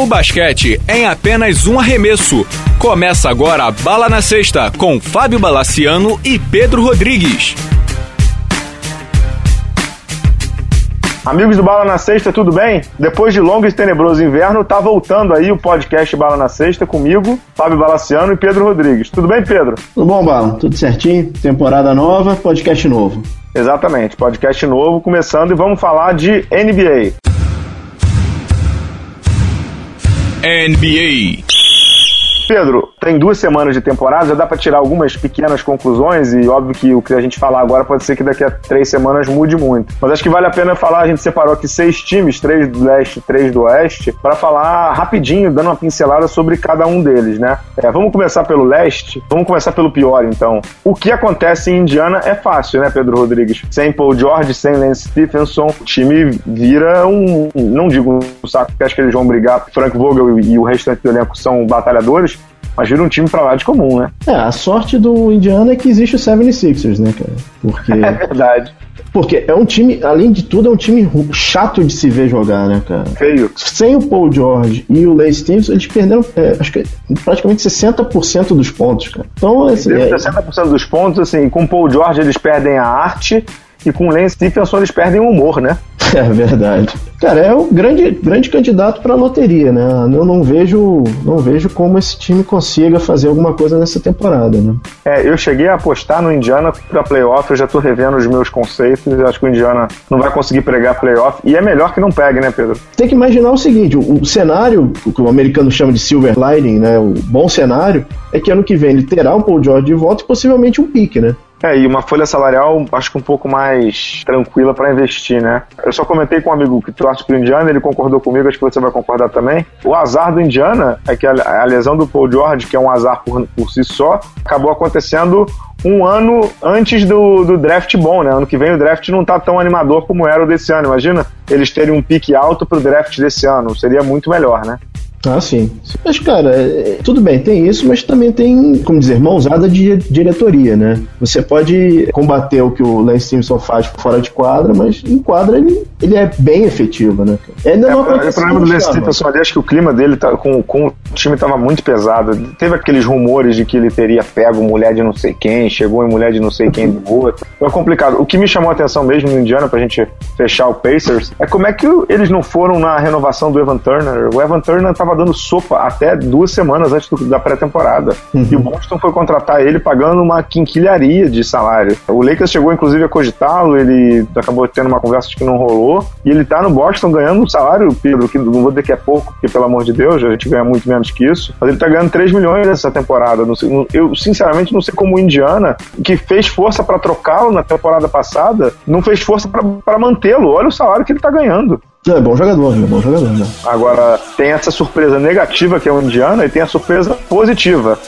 O basquete é em apenas um arremesso. Começa agora a Bala na Sexta com Fábio Balaciano e Pedro Rodrigues. Amigos do Bala na Sexta, tudo bem? Depois de longo e tenebroso inverno, tá voltando aí o podcast Bala na Sexta comigo, Fábio Balaciano e Pedro Rodrigues. Tudo bem, Pedro? Tudo bom, Bala? Tudo certinho? Temporada nova, podcast novo. Exatamente, podcast novo começando e vamos falar de NBA. NBA. Pedro, tem duas semanas de temporada, já dá para tirar algumas pequenas conclusões e óbvio que o que a gente falar agora pode ser que daqui a três semanas mude muito. Mas acho que vale a pena falar, a gente separou aqui seis times, três do leste, três do oeste, para falar rapidinho, dando uma pincelada sobre cada um deles, né? É, vamos começar pelo leste, vamos começar pelo pior então. O que acontece em Indiana é fácil, né, Pedro Rodrigues? Sem Paul George, sem Lance Stephenson, o time vira um, não digo um saco, porque acho que eles vão brigar, Frank Vogel e o restante do elenco são batalhadores, mas vira um time pra lá de comum, né? É, a sorte do Indiana é que existe o 76ers, né, cara? Porque. É verdade. Porque é um time, além de tudo, é um time chato de se ver jogar, né, cara? Feio. Sem o Paul George e o Lance Stevenson, eles perderam, é, acho que praticamente 60% dos pontos, cara. Então, assim. É... 60% dos pontos, assim, com o Paul George eles perdem a arte e com o Lance Stephenson eles perdem o humor, né? É verdade. Cara, é o grande, grande candidato para a loteria, né? Eu não vejo, não vejo como esse time consiga fazer alguma coisa nessa temporada, né? É, eu cheguei a apostar no Indiana para playoff, eu já tô revendo os meus conceitos, eu acho que o Indiana não vai conseguir pregar playoff e é melhor que não pegue, né, Pedro? Tem que imaginar o seguinte, o, o cenário, o que o americano chama de silver lining, né, o bom cenário, é que ano que vem ele terá um Paul George de volta e possivelmente um pique, né? É, e uma folha salarial acho que um pouco mais tranquila para investir, né? Eu só comentei com um amigo que torce pro Indiana, ele concordou comigo, acho que você vai concordar também. O azar do Indiana é que a, lesão do Paul George, que é um azar por, por si só, acabou acontecendo um ano antes do, do draft bom, né? Ano que vem o draft não tá tão animador como era o desse ano. Imagina eles terem um pique alto pro draft desse ano. Seria muito melhor, né? Ah, sim. Mas, cara, é, tudo bem, tem isso, mas também tem, como dizer, mãozada de diretoria, né? Você pode combater o que o Lance Simpson faz fora de quadra, mas em quadra ele, ele é bem efetivo, né? Ainda é, não é, o problema do Lance Simpson ali, acho que o clima dele tá, com, com time tava muito pesado. Teve aqueles rumores de que ele teria pego mulher de não sei quem, chegou em mulher de não sei quem do outro. Foi complicado. O que me chamou a atenção mesmo no Indiana, pra gente fechar o Pacers, é como é que eles não foram na renovação do Evan Turner. O Evan Turner tava dando sopa até duas semanas antes do, da pré-temporada. Uhum. E o Boston foi contratar ele pagando uma quinquilharia de salário. O Lakers chegou, inclusive, a cogitá-lo, ele acabou tendo uma conversa que não rolou, e ele tá no Boston ganhando um salário, Pedro, que não vou dizer que é pouco, porque, pelo amor de Deus, a gente ganha muito menos que isso, mas ele tá ganhando 3 milhões nessa temporada. Eu, sinceramente, não sei como o Indiana, que fez força para trocá-lo na temporada passada, não fez força para mantê-lo. Olha o salário que ele tá ganhando. É bom jogador, é bom jogador. Né? Agora, tem essa surpresa negativa que é o Indiana e tem a surpresa positiva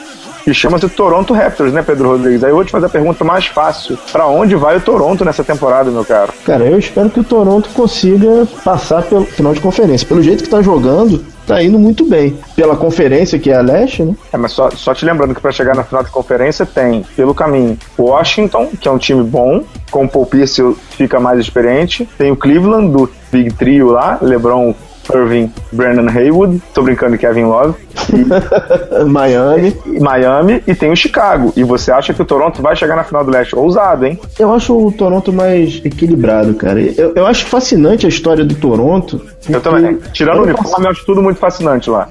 que chama-se Toronto Raptors, né, Pedro Rodrigues? Aí eu vou te fazer a pergunta mais fácil. Para onde vai o Toronto nessa temporada, meu caro? Cara, eu espero que o Toronto consiga passar pelo final de conferência. Pelo jeito que tá jogando, tá indo muito bem. Pela conferência, que é a leste, né? É, mas só, só te lembrando que para chegar na final de conferência tem, pelo caminho, Washington, que é um time bom, com o Paul Pierce fica mais experiente. Tem o Cleveland, do Big Trio lá, LeBron, Irving, Brandon Haywood, tô brincando Kevin Love. E, Miami. E, Miami e tem o Chicago. E você acha que o Toronto vai chegar na final do leste? Ousado, hein? Eu acho o Toronto mais equilibrado, cara. Eu, eu acho fascinante a história do Toronto. Eu também. Tirando o uniforme, eu acho tudo muito fascinante lá.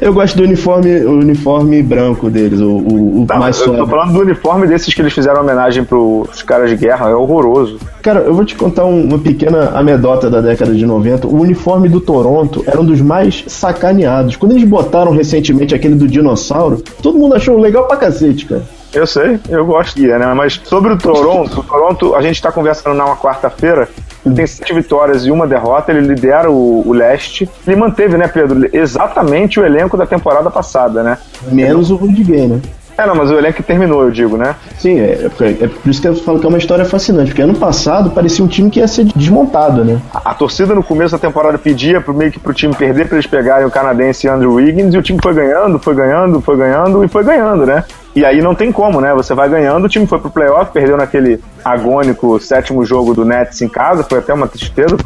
Eu gosto do uniforme, o uniforme branco deles, o, o, o Não, mais Eu tô falando do uniforme desses que eles fizeram homenagem pros caras de guerra, é horroroso. Cara, eu vou te contar uma pequena anedota da década de 90. O uniforme do Toronto era um dos mais sacaneados. Quando eles botaram recentemente aquele do dinossauro, todo mundo achou legal pra cacete, cara. Eu sei, eu gosto de, né? Mas sobre o Toronto, o Toronto, a gente tá conversando na quarta-feira, ele tem sete vitórias e uma derrota, ele lidera o, o, leste. Ele manteve, né, Pedro, exatamente o elenco da temporada passada, né? Menos o Rudy Gay, né? É, não, mas o elenco terminou, eu digo, né? Sim, é, é, é, por isso que eu falo que é uma história fascinante, porque ano passado parecia um time que ia ser desmontado, né? A, a torcida no começo da temporada pedia pro, meio que pro time perder para eles pegarem o canadense Andrew Wiggins e o time foi ganhando, foi ganhando, foi ganhando e foi ganhando, né? E aí não tem como, né? Você vai ganhando, o time foi pro playoff, perdeu naquele agônico sétimo jogo do Nets em casa, foi até uma tristeza,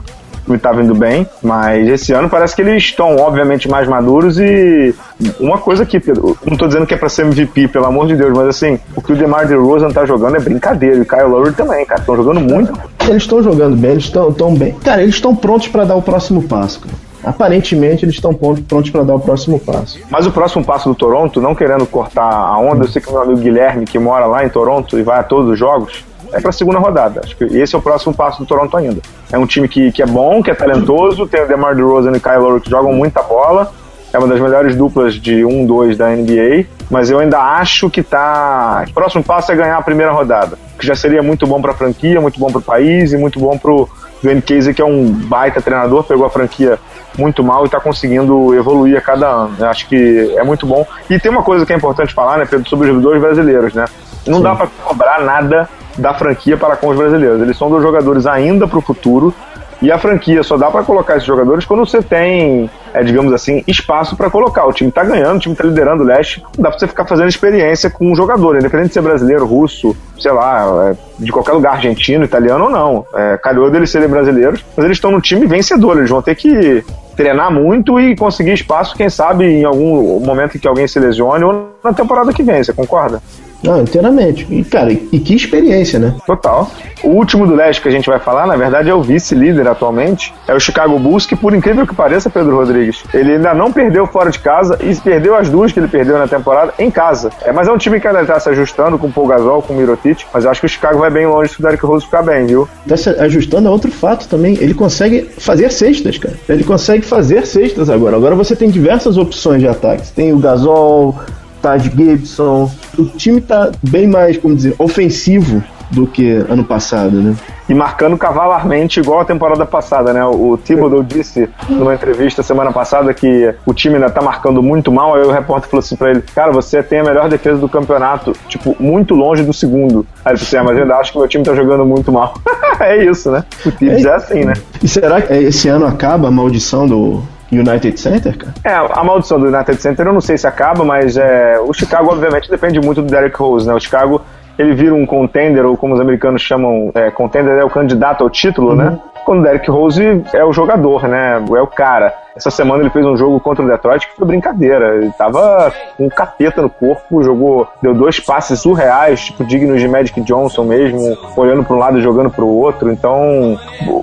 time estava indo bem, mas esse ano parece que eles estão, obviamente, mais maduros e uma coisa que, Pedro, não estou dizendo que é para ser MVP, pelo amor de Deus, mas assim, o que o DeMar DeRozan tá jogando é brincadeira, e o Kyle Lowry também, cara, estão jogando muito. Eles estão jogando bem, eles estão bem. Cara, eles estão prontos para dar o próximo passo, cara. Aparentemente eles estão prontos para dar o próximo passo. Mas o próximo passo do Toronto, não querendo cortar a onda, eu sei que meu amigo Guilherme, que mora lá em Toronto e vai a todos os jogos, é para a segunda rodada. Acho que esse é o próximo passo do Toronto ainda. É um time que, que é bom, que é talentoso, tem o DeMar DeRozan e Kyle Lowry que jogam muita bola. É uma das melhores duplas de 1-2 da NBA, mas eu ainda acho que tá. O próximo passo é ganhar a primeira rodada, que já seria muito bom para a franquia, muito bom para o país e muito bom para o Dwayne Casey, que é um baita treinador, pegou a franquia muito mal e está conseguindo evoluir a cada ano. Eu acho que é muito bom. E tem uma coisa que é importante falar, né, Pedro, sobre os dois brasileiros, né? Não Sim. dá para cobrar nada da franquia para com os brasileiros. Eles são dois jogadores ainda para o futuro. E a franquia só dá para colocar esses jogadores quando você tem, é, digamos assim, espaço para colocar. O time tá ganhando, o time tá liderando o leste. Não dá pra você ficar fazendo experiência com um jogador, independente de ser brasileiro, russo, sei lá, é, de qualquer lugar, argentino, italiano ou não. É, calhou deles serem brasileiros, mas eles estão no time vencedor. Eles vão ter que treinar muito e conseguir espaço, quem sabe, em algum momento em que alguém se lesione ou na temporada que vem, você concorda? Não, inteiramente. E, cara, e que experiência, né? Total. O último do leste que a gente vai falar, na verdade, é o vice-líder atualmente. É o Chicago Bulls, que por incrível que pareça, Pedro Rodrigues, ele ainda não perdeu fora de casa e perdeu as duas que ele perdeu na temporada em casa. É, mas é um time que ainda está se ajustando com o Paul Gasol, com o Mirotic, mas eu acho que o Chicago vai bem longe se o Derrick Rose ficar bem, viu? Tá se ajustando a outro fato também. Ele consegue fazer cestas, cara. Ele consegue fazer cestas agora. Agora você tem diversas opções de ataque. Você tem o Gasol, Taj Gibson. O time tá bem mais, como dizer, ofensivo do que ano passado, né? E marcando cavalarmente igual a temporada passada, né? O Thibodeau disse numa entrevista semana passada que o time ainda tá marcando muito mal, aí o repórter falou assim pra ele, cara, você tem a melhor defesa do campeonato, tipo, muito longe do segundo. Aí ele falou assim, ah, mas eu ainda acho que meu time tá jogando muito mal. é isso, né? O Tibbs é, é assim, né? E será que esse ano acaba a maldição do, United Center, cara? É, a maldição do United Center eu não sei se acaba, mas é, o Chicago obviamente depende muito do Derrick Rose, né? O Chicago ele vira um contender, ou como os americanos chamam, é, contender é o candidato ao título, né? uhum. né? Quando o Derrick Rose é o jogador, né? É o cara. Essa semana ele fez um jogo contra o Detroit que foi brincadeira. Ele tava com um capeta no corpo, jogou, deu dois passes surreais, tipo dignos de Magic Johnson mesmo, olhando para um lado e jogando para o outro. Então,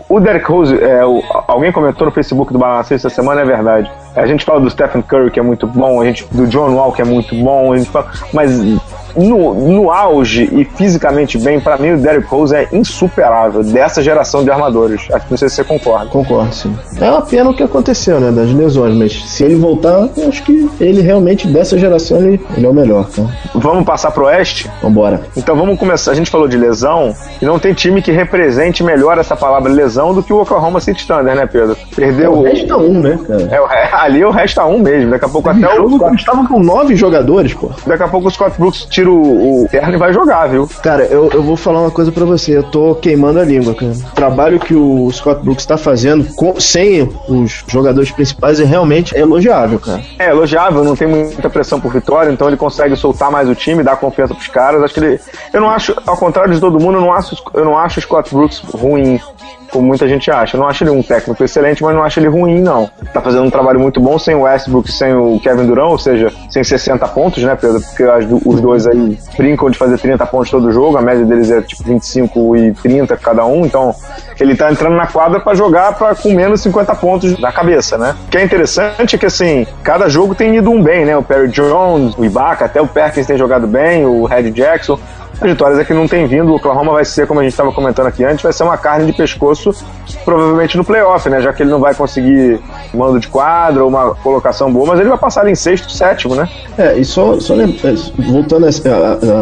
o Derrick Rose, é, o, alguém comentou no Facebook do Balancê essa semana, é verdade. A gente fala do Stephen Curry, que é muito bom, a gente do John Wall, que é muito bom, a gente fala, mas no, no auge e fisicamente bem, para mim o Derrick Rose é insuperável dessa geração de armadores. Acho que não sei se você concorda. Concordo, sim. É uma pena o que aconteceu, né, das lesões, mas se ele voltar, eu acho que ele realmente dessa geração ele, ele é o melhor. Tá? Vamos passar pro oeste? Vambora. Então vamos começar. A gente falou de lesão e não tem time que represente melhor essa palavra lesão do que o Oklahoma City Thunder, né, Pedro? Perdeu. É o resta um, né, cara? É, o, ali é o resta um mesmo. Daqui a pouco até o. Scott... Estava com nove jogadores, pô. Daqui a pouco o Scott Brooks tira o, o terno e vai jogar, viu? Cara, eu, eu vou falar uma coisa para você. Eu tô queimando a língua, cara. O trabalho que o Scott Brooks tá fazendo com, sem os jogadores principais é realmente elogiável, cara. É, elogiável, não tem muita pressão por vitória, então ele consegue soltar mais o time, dar confiança pros caras. Acho que ele. Eu não acho, ao contrário de todo mundo, eu não acho, eu não acho o Scott Brooks ruim como muita gente acha. Eu não acho ele um técnico excelente, mas não acho ele ruim, não. Tá fazendo um trabalho muito bom sem o Westbrook, sem o Kevin Durant, ou seja, sem 60 pontos, né, Pedro? Porque os dois aí brincam de fazer 30 pontos todo jogo, a média deles é tipo 25 e 30 cada um, então ele tá entrando na quadra para jogar pra, com menos 50 pontos na cabeça, né? O que é interessante é que, assim, cada jogo tem ido um bem, né? O Perry Jones, o Ibaka, até o Perkins tem jogado bem, o Red Jackson. As vitórias é que não tem vindo. O Oklahoma vai ser, como a gente estava comentando aqui antes, vai ser uma carne de pescoço, provavelmente no playoff, né? Já que ele não vai conseguir mando de quadra ou uma colocação boa, mas ele vai passar em sexto, sétimo, né? É, e só, só voltando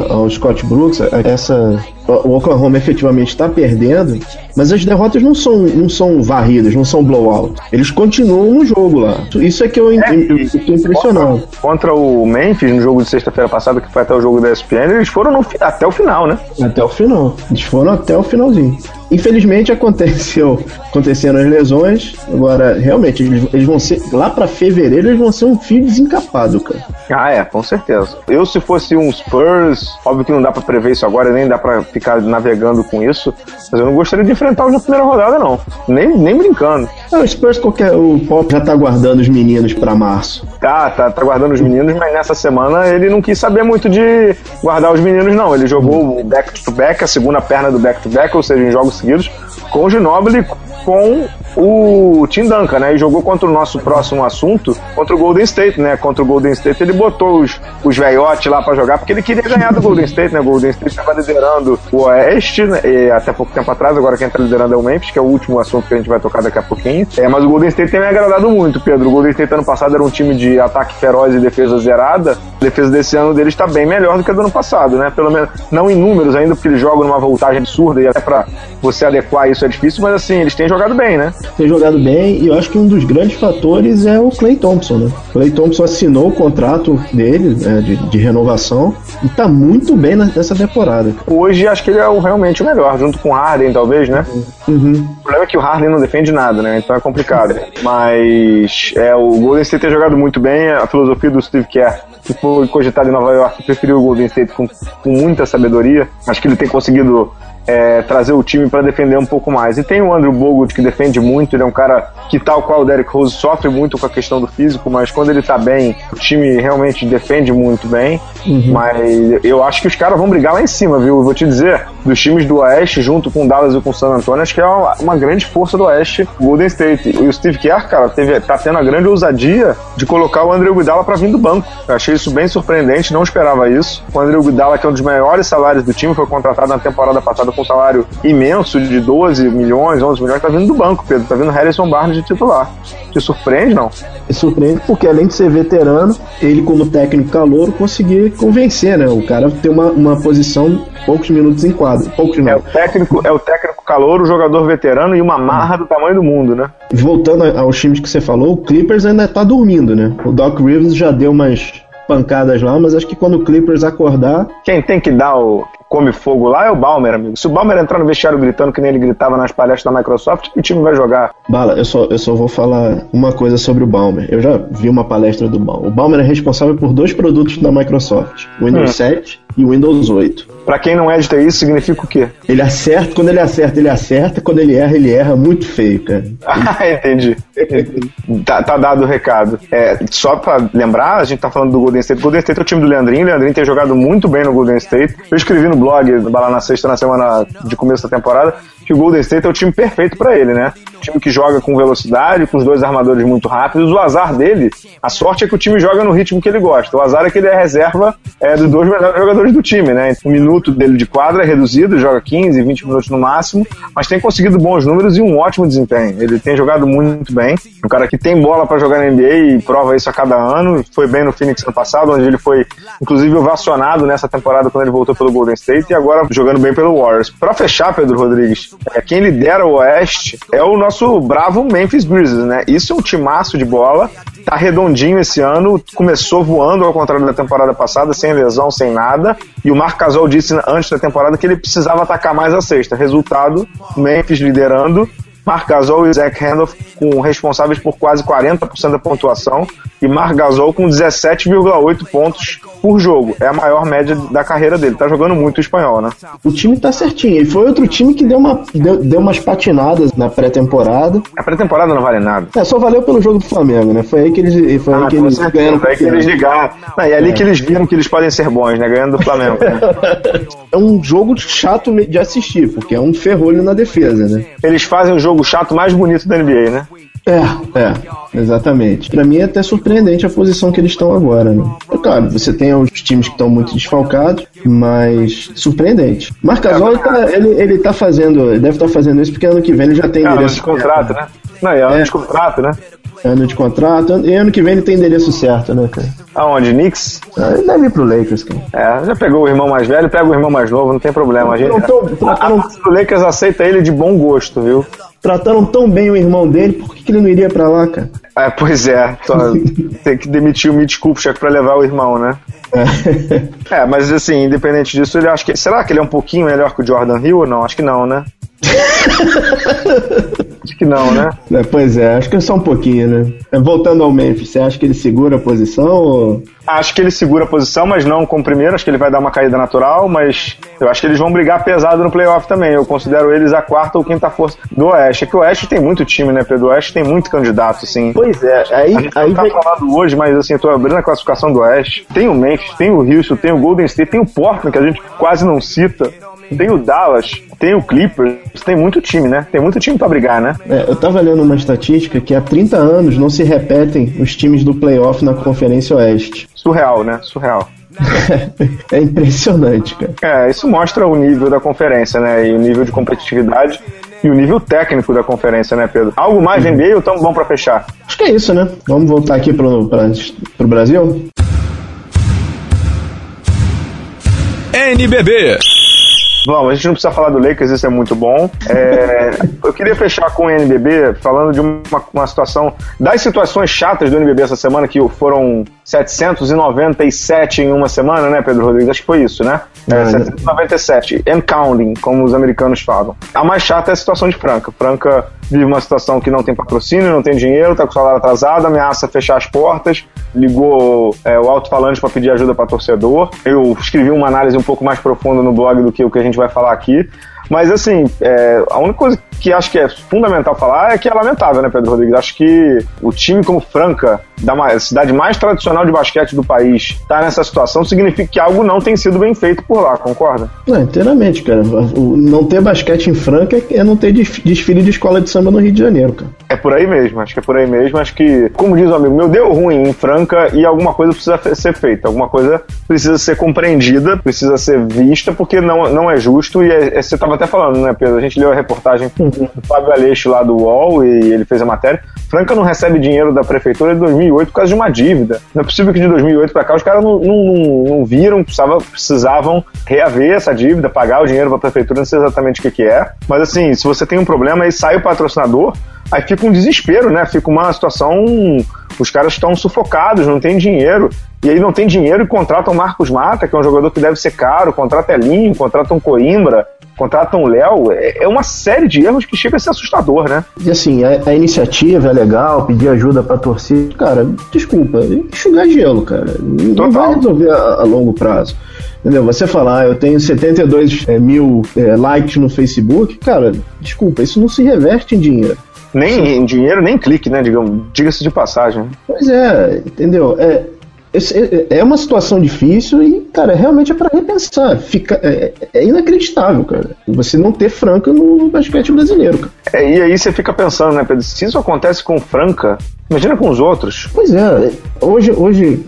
ao Scott Brooks, essa o Oklahoma efetivamente está perdendo, mas as derrotas não são, não são varridas, não são blowout. Eles continuam no jogo lá. Isso é que eu, é, estou impressionado. Contra o Memphis, no jogo de sexta-feira passada, que foi até o jogo da ESPN, eles foram no, até o final, né? Até o final. Eles foram até o finalzinho. Infelizmente aconteceu, aconteceram as lesões. Agora, realmente, eles, eles vão ser. Lá para fevereiro, eles vão ser um fio desencapado, cara. Ah, é, com certeza. Eu, se fosse um Spurs, óbvio que não dá para prever isso agora, nem dá para ficar navegando com isso, mas eu não gostaria de enfrentá-los na primeira rodada, não. Nem, nem brincando. Ah, o Spurs, qualquer, o Pop já tá guardando os meninos para março. Tá, tá, tá guardando os meninos, mas nessa semana ele não quis saber muito de guardar os meninos, não. Ele jogou o back-to-back, a segunda perna do back-to-back, ou seja, em jogos seguidos, com o Ginobili, com o Tim Duncan, né? E jogou contra o nosso próximo assunto, contra o Golden State, né? Contra o Golden State, ele botou os, os velhotes lá para jogar, porque ele queria ganhar do Golden State, né? O Golden State estava liderando o Oeste, né? Até pouco tempo atrás, agora quem tá liderando é o Memphis, que é o último assunto que a gente vai tocar daqui a pouquinho. É, mas o Golden State tem me agradado muito, Pedro. O Golden State ano passado era um time de ataque feroz e defesa zerada. A defesa desse ano deles está bem melhor do que a do ano passado, né? Pelo menos, não em números ainda, porque eles jogam numa voltagem absurda e até para você adequar isso é difícil, mas assim, eles têm jogado bem, né? Tem jogado bem e eu acho que um dos grandes fatores é o Clay Thompson, né? O Clay Thompson assinou o contrato dele né, de, de, renovação e tá muito bem nessa temporada. Hoje acho que ele é o, realmente o melhor, junto com o Harden, talvez, né? Uhum. O problema é que o Harden não defende nada, né? Então é complicado. Mas é, o Golden State tem jogado muito bem, a filosofia do Steve Kerr que foi cogitado em Nova York, preferiu o Golden State com, com muita sabedoria. Acho que ele tem conseguido é, trazer o time para defender um pouco mais. E tem o Andrew Bogut que defende muito, ele é um cara que, tal qual o Derrick Rose, sofre muito com a questão do físico, mas quando ele tá bem, o time realmente defende muito bem. Uhum. Mas eu acho que os caras vão brigar lá em cima, viu? Eu vou te dizer, dos times do Oeste, junto com o Dallas e com o San Antonio, acho que é uma, uma grande força do Oeste, Golden State. E o Steve Kerr, cara, teve, tá tendo a grande ousadia de colocar o Andrew Guidala para vir do banco. Eu achei isso bem surpreendente, não esperava isso. O Andrew Guidala, que é um dos maiores salários do time, foi contratado na temporada passada com um salário imenso de 12 milhões, 11 milhões, tá vindo do banco, Pedro. Tá vindo Harrison Barnes de titular. Te surpreende, não? Me surpreende porque, além de ser veterano, ele, como técnico calor, conseguir convencer, né? O cara ter uma, uma posição poucos minutos em quadro. Poucos é o técnico, é o técnico calor, o jogador veterano e uma marra do tamanho do mundo, né? Voltando aos times que você falou, o Clippers ainda tá dormindo, né? O Doc Rivers já deu umas pancadas lá, mas acho que quando o Clippers acordar. Quem tem que dar o, come fogo lá é o Balmer, amigo. Se o Balmer entrar no vestiário gritando que nem ele gritava nas palestras da Microsoft, que time vai jogar? Bala, eu só, eu só vou falar uma coisa sobre o Balmer. Eu já vi uma palestra do Balmer. O Balmer é responsável por dois produtos da Microsoft: o Windows hum. 7 e o Windows 8. Para quem não é de TI, significa o quê? Ele acerta, quando ele acerta, ele acerta, quando ele erra, ele erra muito feio, cara. ah, entendi. tá, tá, dado o recado. É, só para lembrar, a gente tá falando do Golden State. O Golden State é o time do Leandrinho. O Leandrinho tem jogado muito bem no Golden State. Eu escrevi no blog, no Bala na Sexta, na semana de começo da temporada, que o Golden State é o time perfeito para ele, né? Um time que joga com velocidade, com os dois armadores muito rápidos. O azar dele, a sorte é que o time joga no ritmo que ele gosta. O azar é que ele é reserva é, dos dois melhores jogadores do time, né? O minuto dele de quadra é reduzido, joga 15, 20 minutos no máximo, mas tem conseguido bons números e um ótimo desempenho. Ele tem jogado muito bem. Um cara que tem bola para jogar na NBA e prova isso a cada ano. Foi bem no Phoenix ano passado, onde ele foi, inclusive, ovacionado nessa temporada quando ele voltou pelo Golden State e agora jogando bem pelo Warriors. Para fechar, Pedro Rodrigues, é, quem lidera o Oeste é o nosso bravo Memphis Grizzlies, né? Isso é um timaço de bola, tá redondinho esse ano, começou voando ao contrário da temporada passada, sem lesão, sem nada, e o Marc Gasol disse antes da temporada que ele precisava atacar mais a sexta. Resultado, Memphis liderando, Marc Gasol e Zach Randolph com responsáveis por quase 40% da pontuação e Marc Gasol com 17,8 pontos por jogo. É a maior média da carreira dele. Tá jogando muito o espanhol, né? O time tá certinho. E foi outro time que deu, uma, deu, deu umas patinadas na pré-temporada. A pré-temporada não vale nada. É, só valeu pelo jogo do Flamengo, né? Foi aí que eles, foi ah, aí que eles ganharam. Foi aí que eles ligaram. Não, e é ali é. que eles viram que eles podem ser bons, né? Ganhando do Flamengo. Né? é um jogo chato de assistir, porque é um ferrolho na defesa, né? Eles fazem o jogo chato mais bonito da NBA, né? É, é, exatamente. Para mim é até surpreendente a posição que eles estão agora, né? É claro, você tem os times que estão muito desfalcados, mas surpreendente. Marc Gasol, ele, tá, ele, ele tá fazendo, deve estar tá fazendo isso porque ano que vem ele já tem é, de contrato, né? Não, é ano é. de contrato, né? Ano de contrato, e ano que vem ele tem endereço certo, né, cara? Aonde? Knicks? Ah, ele deve ir pro Lakers, cara. É, já pegou o irmão mais velho, pega o irmão mais novo, não tem problema. A gente, não tô, a, o Lakers aceita ele de bom gosto, viu? trataram tão bem o irmão dele, por que, que ele não iria para lá, cara? É, pois é, tem que demitir o Mitch Kupchak pra levar o irmão, né? É. é, mas assim, independente disso, ele acha que. Será que ele é um pouquinho melhor que o Jordan Hill ou não? Acho que não, né? acho que não, né? É, pois é, acho que é só um pouquinho, né? É, voltando ao Memphis, você acha que ele segura a posição ou... Acho que ele segura a posição, mas não com o primeiro. Acho que ele vai dar uma caída natural, mas eu acho que eles vão brigar pesado no playoff também. Eu considero eles a quarta ou quinta força do Oeste. É que o Oeste tem muito time, né, Pedro? O Oeste tem muito candidato, assim. Pois é, aí... A gente aí não tá vai... falando hoje, mas assim, eu tô abrindo a classificação do Oeste. Tem o Memphis, tem o Houston, tem o Golden State, tem o Portland, que a gente quase não cita. Tem o Dallas, tem o Clippers, tem muito time, né? Tem muito time pra brigar, né? É, eu tava lendo uma estatística que há 30 anos não se repetem os times do playoff na Conferência Oeste. Surreal, né? Surreal. é impressionante, cara. É, isso mostra o nível da conferência, né? E o nível de competitividade e o nível técnico da conferência, né, Pedro? Algo mais de NBA ou tão bom pra fechar? Acho que é isso, né? Vamos voltar aqui pro, pra, pro Brasil? NBB. Vamos, a gente não precisa falar do Lakers, isso é muito bom. É, eu queria fechar com o NBB falando de uma, uma situação, das situações chatas do NBB essa semana, que foram 797 em uma semana, né, Pedro Rodrigues? Acho que foi isso, né? É, 797, and counting, como os americanos falam. A mais chata é a situação de Franca. Franca vive uma situação que não tem patrocínio, não tem dinheiro, tá com o salário atrasado, ameaça fechar as portas, ligou é, o alto-falante para pedir ajuda para torcedor. Eu escrevi uma análise um pouco mais profunda no blog do que o que a gente vai falar aqui. Mas, assim, é, a única coisa que acho que é fundamental falar é que é lamentável, né, Pedro Rodrigues? Acho que o time como Franca, da cidade mais tradicional de basquete do país, tá nessa situação, significa que algo não tem sido bem feito por lá, concorda? Não, inteiramente, cara. Não ter basquete em Franca é não ter desfile de escola de samba no Rio de Janeiro, cara. É por aí mesmo, acho que é por aí mesmo. Acho que, como diz o amigo meu, deu ruim em Franca e alguma coisa precisa ser feita, alguma coisa precisa ser compreendida, precisa ser vista, porque não, não é justo. E é, é, você até falando, né, Pedro? A gente leu a reportagem do Fábio Aleixo lá do UOL e ele fez a matéria. Franca não recebe dinheiro da prefeitura de 2008 por causa de uma dívida. Não é possível que de 2008 para cá os caras não, não, não, não viram, precisavam, precisavam reaver essa dívida, pagar o dinheiro para a prefeitura, não sei exatamente o que, que é. Mas assim, se você tem um problema, aí sai o patrocinador, aí fica um desespero, né? Fica uma situação. Os caras estão sufocados, não tem dinheiro. E aí não tem dinheiro e contratam Marcos Mata, que é um jogador que deve ser caro, contrata Elinho, contratam Coimbra, contratam o Léo. É, é uma série de erros que chega a ser assustador, né? E assim, a, a iniciativa é legal, pedir ajuda pra torcida. Cara, desculpa, enxugar gelo, cara. Não Total. vai resolver a, a longo prazo. Entendeu? Você falar, ah, eu tenho 72 é, mil é, likes no Facebook, cara, desculpa, isso não se reverte em dinheiro. Nem em dinheiro, nem em clique, né? Diga-se de passagem. Pois é, entendeu? É, é uma situação difícil e, cara, realmente é para repensar. Fica, é, é, inacreditável, cara. Você não ter Franca no basquete brasileiro, cara. É, e aí você fica pensando, né, Pedro? Se isso acontece com Franca, imagina com os outros. Pois é, hoje, hoje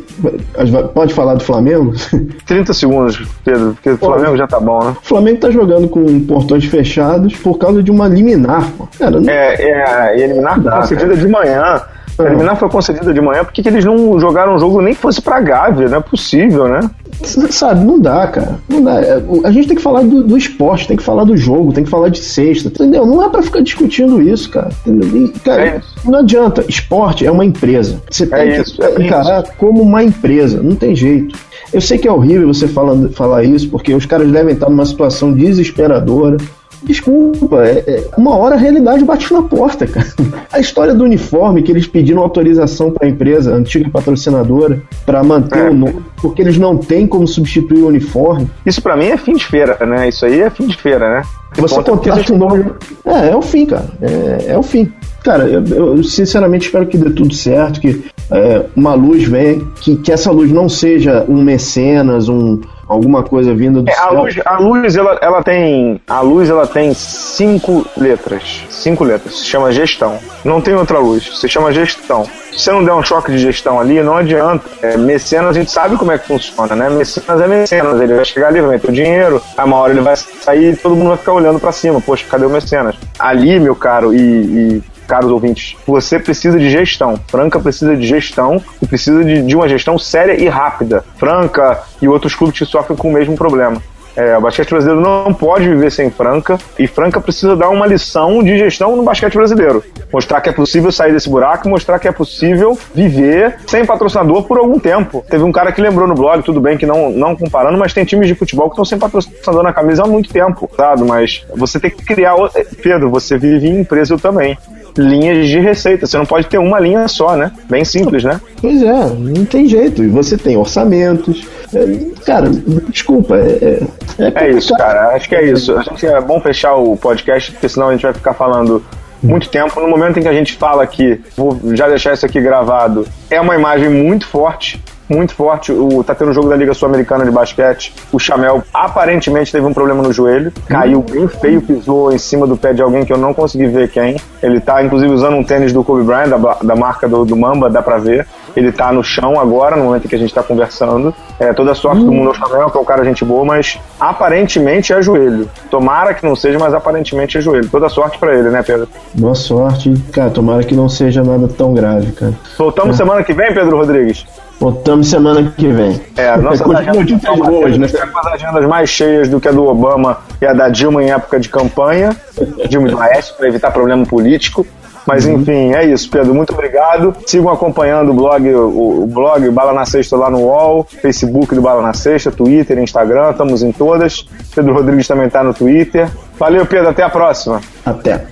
pode falar do Flamengo? 30 segundos, Pedro, porque o Flamengo já tá bom, né? O Flamengo tá jogando com portões fechados por causa de uma liminar, pô. Cara, não... É, é, e a liminar foi concedida de manhã. A liminar foi concedida de manhã, por que, que eles não jogaram um jogo nem que fosse pra Gávea? Não é possível, né? Sabe, não dá, cara. Não dá. A gente tem que falar do, do, esporte, tem que falar do jogo, tem que falar de sexta, entendeu? Não é pra ficar discutindo isso, cara. E, cara, é isso. não adianta. Esporte é uma empresa. Você tem é isso, que é encarar isso. como uma empresa. Não tem jeito. Eu sei que é horrível você falando, falar isso, porque os caras devem estar numa situação desesperadora. Desculpa, é, é, uma hora a realidade bate na porta, cara. A história do uniforme, que eles pediram autorização para a empresa, a antiga patrocinadora, para manter É. o nome, porque eles não têm como substituir o uniforme. Isso pra mim é fim de feira, né? Isso aí é fim de feira, né? Você Conta contrata um novo. É, é o fim, cara. É, é o fim. Cara, eu, eu sinceramente espero que dê tudo certo, que é, uma luz venha, que, que essa luz não seja um mecenas, um, alguma coisa vinda do É, a céu. luz, a luz ela, ela tem. A luz ela tem cinco letras. Cinco letras. Se chama gestão. Não tem outra luz. Se chama gestão. Se você não der um choque de gestão ali, não adianta. É, mecenas, a gente sabe como é que funciona, né? Mecenas é mecenas. Ele vai chegar ali, vai meter o dinheiro, aí uma hora ele vai sair e todo mundo vai ficar olhando pra cima. Poxa, cadê o mecenas? Ali, meu caro, e, e caros ouvintes, você precisa de gestão. Franca precisa de gestão e precisa de, de uma gestão séria e rápida. Franca e outros clubes que sofrem com o mesmo problema. É, o basquete brasileiro não pode viver sem Franca e Franca precisa dar uma lição de gestão no basquete brasileiro. Mostrar que é possível sair desse buraco, mostrar que é possível viver sem patrocinador por algum tempo. Teve um cara que lembrou no blog, tudo bem que não, não comparando, mas tem times de futebol que estão sem patrocinador na camisa há muito tempo, sabe? Mas você tem que criar. Pedro, você vive em empresa também linhas de receita. Você não pode ter uma linha só, né? Bem simples, né? Pois é, não tem jeito. E você tem orçamentos. É, cara, desculpa. É, é, é isso, cara. Acho que é isso. A gente é bom fechar o podcast, porque senão a gente vai ficar falando muito tempo. No momento em que a gente fala aqui, vou já deixar isso aqui gravado, é uma imagem muito forte muito forte. O, tá tendo um jogo da Liga Sul-Americana de basquete. O Chamel aparentemente teve um problema no joelho. Caiu bem feio, pisou em cima do pé de alguém que eu não consegui ver quem. Ele tá, inclusive, usando um tênis do Kobe Bryant, da, da marca do, do Mamba, dá pra ver. Ele tá no chão agora, no momento em que a gente tá conversando. É, toda a sorte do mundo ao Chamel, que é um cara gente boa, mas aparentemente é joelho. Tomara que não seja, mas aparentemente é joelho. Toda sorte para ele, né, Pedro? Boa sorte. Cara, tomara que não seja nada tão grave, cara. Voltamos é. semana que vem, Pedro Rodrigues? Voltamos semana que vem. É, a nossa notícias boas, né? com as agendas mais cheias do que a do Obama e a da Dilma em época de campanha. Dilma e Maestro, para evitar problema político. Mas uhum. enfim, é isso, Pedro. Muito obrigado. Sigam acompanhando o blog, o, o blog Bala na Sexta lá no UOL, Facebook do Bala na Sexta, Twitter, Instagram, estamos em todas. Pedro Rodrigues também está no Twitter. Valeu, Pedro. Até a próxima. Até.